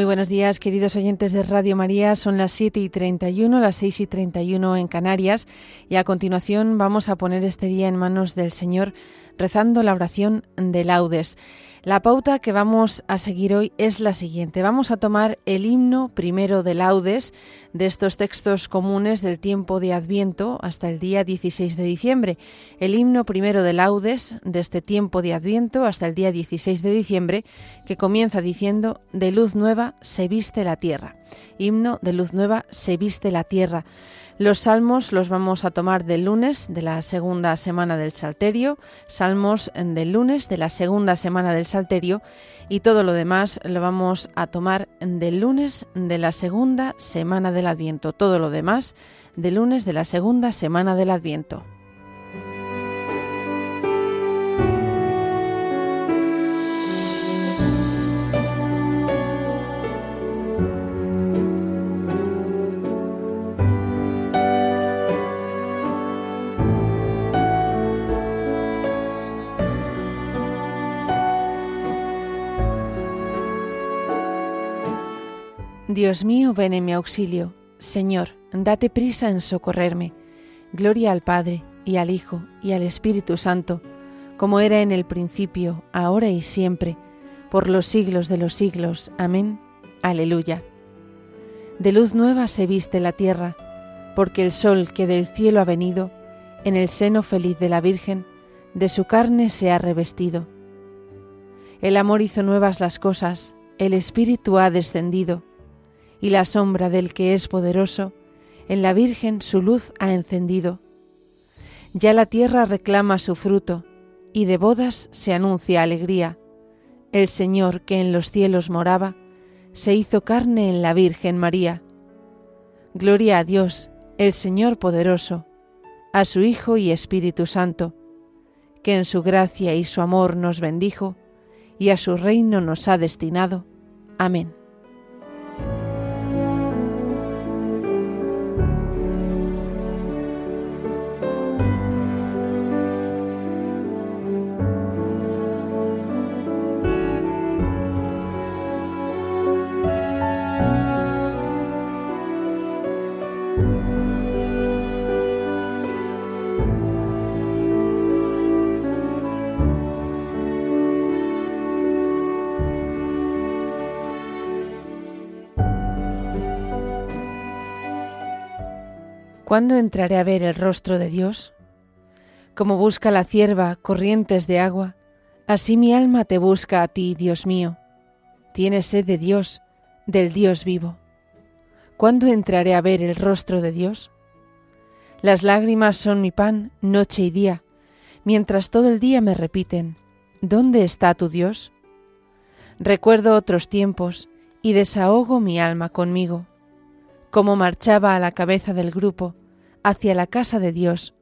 Muy buenos días, queridos oyentes de Radio María. Son las 7 y 31, las 6 y 31 en Canarias. Y a continuación vamos a poner este día en manos del Señor rezando la oración de laudes. La pauta que vamos a seguir hoy es la siguiente. Vamos a tomar el himno primero de laudes de estos textos comunes del tiempo de Adviento hasta el día 16 de diciembre. El himno primero de laudes de este tiempo de Adviento hasta el día 16 de diciembre que comienza diciendo de luz nueva se viste la tierra. Himno de luz nueva se viste la tierra. Los salmos los vamos a tomar del lunes de la segunda semana del Salterio, salmos del lunes de la segunda semana del Salterio y todo lo demás lo vamos a tomar del lunes de la segunda semana del Adviento, todo lo demás del lunes de la segunda semana del Adviento. Dios mío, ven en mi auxilio. Señor, date prisa en socorrerme. Gloria al Padre, y al Hijo, y al Espíritu Santo, como era en el principio, ahora y siempre, por los siglos de los siglos. Amén. Aleluya. De luz nueva se viste la tierra, porque el sol que del cielo ha venido, en el seno feliz de la Virgen, de su carne se ha revestido. El amor hizo nuevas las cosas, el Espíritu ha descendido, y la sombra del que es poderoso, en la Virgen su luz ha encendido. Ya la tierra reclama su fruto, y de bodas se anuncia alegría. El Señor que en los cielos moraba, se hizo carne en la Virgen María. Gloria a Dios, el Señor poderoso, a su Hijo y Espíritu Santo, que en su gracia y su amor nos bendijo, y a su reino nos ha destinado. Amén. ¿Cuándo entraré a ver el rostro de Dios? Como busca la cierva corrientes de agua, así mi alma te busca a ti, Dios mío. Tienes sed de Dios, del Dios vivo. ¿Cuándo entraré a ver el rostro de Dios? Las lágrimas son mi pan noche y día, mientras todo el día me repiten, ¿dónde está tu Dios? Recuerdo otros tiempos y desahogo mi alma conmigo, como marchaba a la cabeza del grupo, hacia la casa de Dios,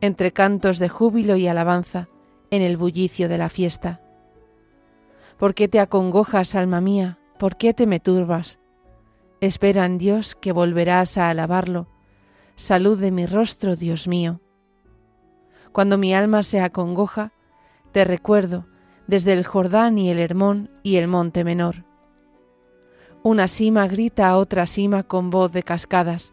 entre cantos de júbilo y alabanza, en el bullicio de la fiesta. ¿Por qué te acongojas, alma mía? ¿Por qué te me turbas? Espera en Dios que volverás a alabarlo. Salud de mi rostro, Dios mío. Cuando mi alma se acongoja, te recuerdo desde el Jordán y el Hermón y el monte menor. Una cima grita a otra cima con voz de cascadas.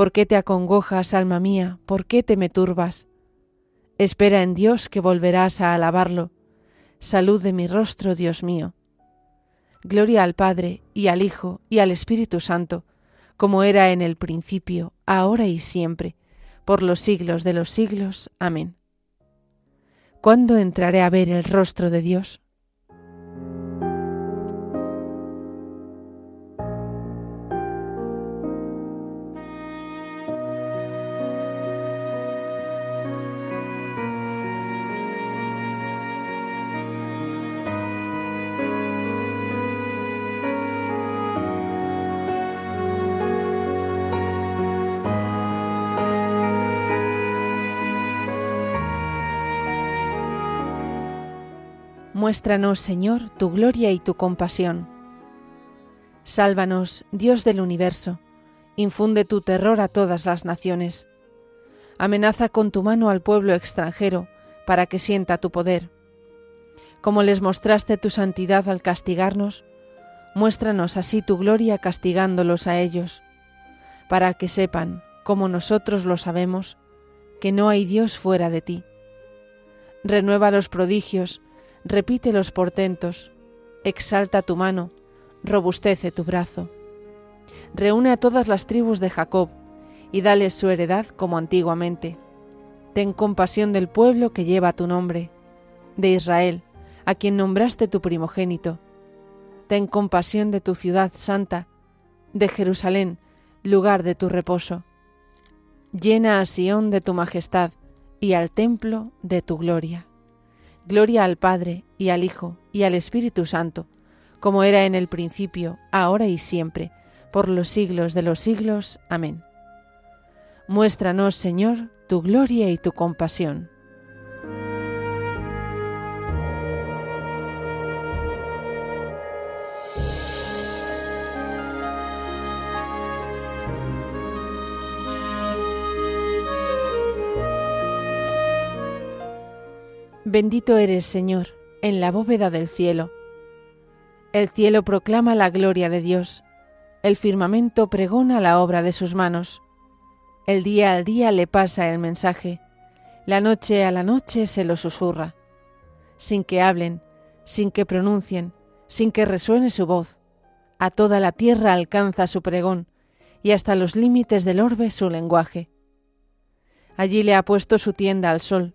¿Por qué te acongojas, alma mía? ¿Por qué te me turbas? Espera en Dios que volverás a alabarlo. Salud de mi rostro, Dios mío. Gloria al Padre, y al Hijo, y al Espíritu Santo, como era en el principio, ahora y siempre, por los siglos de los siglos. Amén. ¿Cuándo entraré a ver el rostro de Dios? Muéstranos, Señor, tu gloria y tu compasión. Sálvanos, Dios del universo, infunde tu terror a todas las naciones. Amenaza con tu mano al pueblo extranjero, para que sienta tu poder. Como les mostraste tu santidad al castigarnos, muéstranos así tu gloria castigándolos a ellos, para que sepan, como nosotros lo sabemos, que no hay Dios fuera de ti. Renueva los prodigios, repite los portentos, exalta tu mano, robustece tu brazo. Reúne a todas las tribus de Jacob y dales su heredad como antiguamente. Ten compasión del pueblo que lleva tu nombre, de Israel, a quien nombraste tu primogénito. Ten compasión de tu ciudad santa, de Jerusalén, lugar de tu reposo. Llena a Sión de tu majestad y al templo de tu gloria. Gloria al Padre y al Hijo y al Espíritu Santo, como era en el principio, ahora y siempre, por los siglos de los siglos. Amén. Muéstranos, Señor, tu gloria y tu compasión. Bendito eres, Señor, en la bóveda del cielo. El cielo proclama la gloria de Dios, el firmamento pregona la obra de sus manos. El día al día le pasa el mensaje, la noche a la noche se lo susurra, sin que hablen, sin que pronuncien, sin que resuene su voz. A toda la tierra alcanza su pregón, y hasta los límites del orbe su lenguaje. Allí le ha puesto su tienda al sol,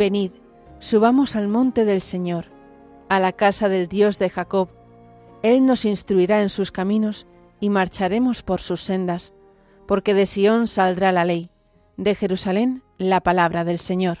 Venid, subamos al monte del Señor, a la casa del Dios de Jacob. Él nos instruirá en sus caminos y marcharemos por sus sendas, porque de Sión saldrá la ley, de Jerusalén la palabra del Señor.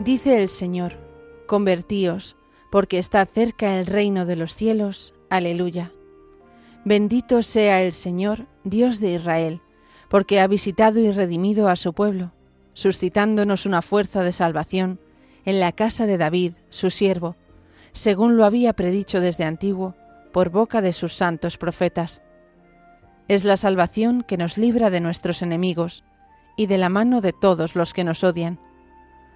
Dice el Señor, Convertíos, porque está cerca el reino de los cielos. Aleluya. Bendito sea el Señor, Dios de Israel, porque ha visitado y redimido a su pueblo, suscitándonos una fuerza de salvación en la casa de David, su siervo, según lo había predicho desde antiguo, por boca de sus santos profetas. Es la salvación que nos libra de nuestros enemigos y de la mano de todos los que nos odian,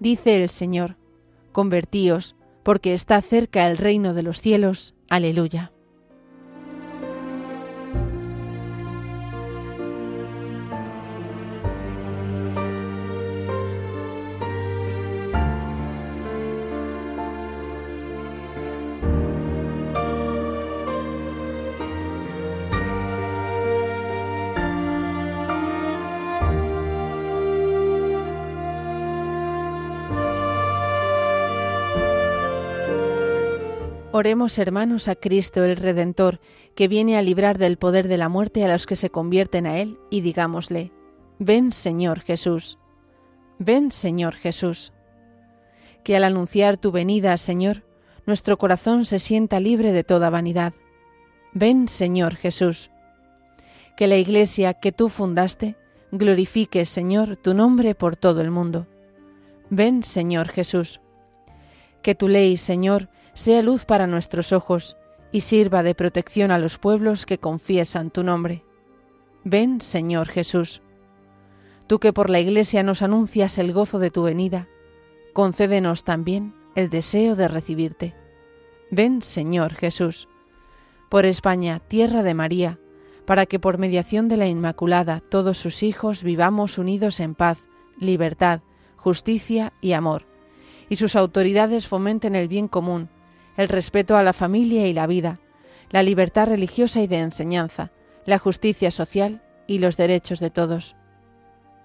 Dice el Señor, convertíos, porque está cerca el reino de los cielos. Aleluya. Oremos hermanos a Cristo el Redentor, que viene a librar del poder de la muerte a los que se convierten a Él, y digámosle, Ven Señor Jesús, ven Señor Jesús. Que al anunciar tu venida, Señor, nuestro corazón se sienta libre de toda vanidad. Ven Señor Jesús. Que la Iglesia que tú fundaste glorifique, Señor, tu nombre por todo el mundo. Ven Señor Jesús. Que tu ley, Señor, sea luz para nuestros ojos y sirva de protección a los pueblos que confiesan tu nombre. Ven, Señor Jesús. Tú que por la Iglesia nos anuncias el gozo de tu venida, concédenos también el deseo de recibirte. Ven, Señor Jesús. Por España, tierra de María, para que por mediación de la Inmaculada todos sus hijos vivamos unidos en paz, libertad, justicia y amor, y sus autoridades fomenten el bien común, el respeto a la familia y la vida, la libertad religiosa y de enseñanza, la justicia social y los derechos de todos.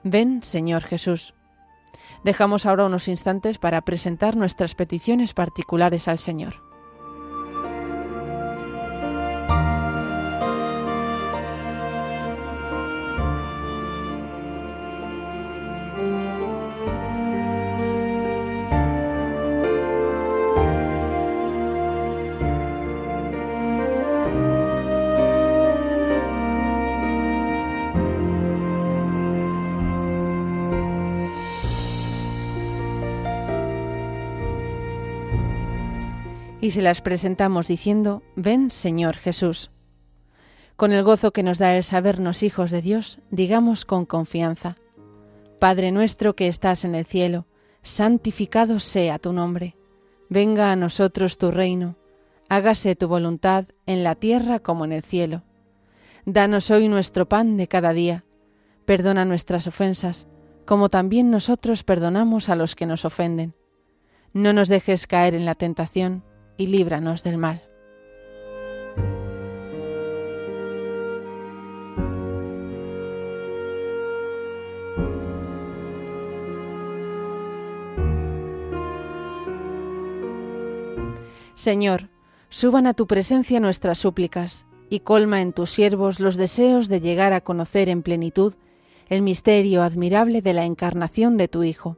Ven, Señor Jesús. Dejamos ahora unos instantes para presentar nuestras peticiones particulares al Señor. Y se las presentamos diciendo, Ven Señor Jesús. Con el gozo que nos da el sabernos hijos de Dios, digamos con confianza, Padre nuestro que estás en el cielo, santificado sea tu nombre, venga a nosotros tu reino, hágase tu voluntad en la tierra como en el cielo. Danos hoy nuestro pan de cada día, perdona nuestras ofensas, como también nosotros perdonamos a los que nos ofenden. No nos dejes caer en la tentación, y líbranos del mal. Señor, suban a tu presencia nuestras súplicas, y colma en tus siervos los deseos de llegar a conocer en plenitud el misterio admirable de la encarnación de tu Hijo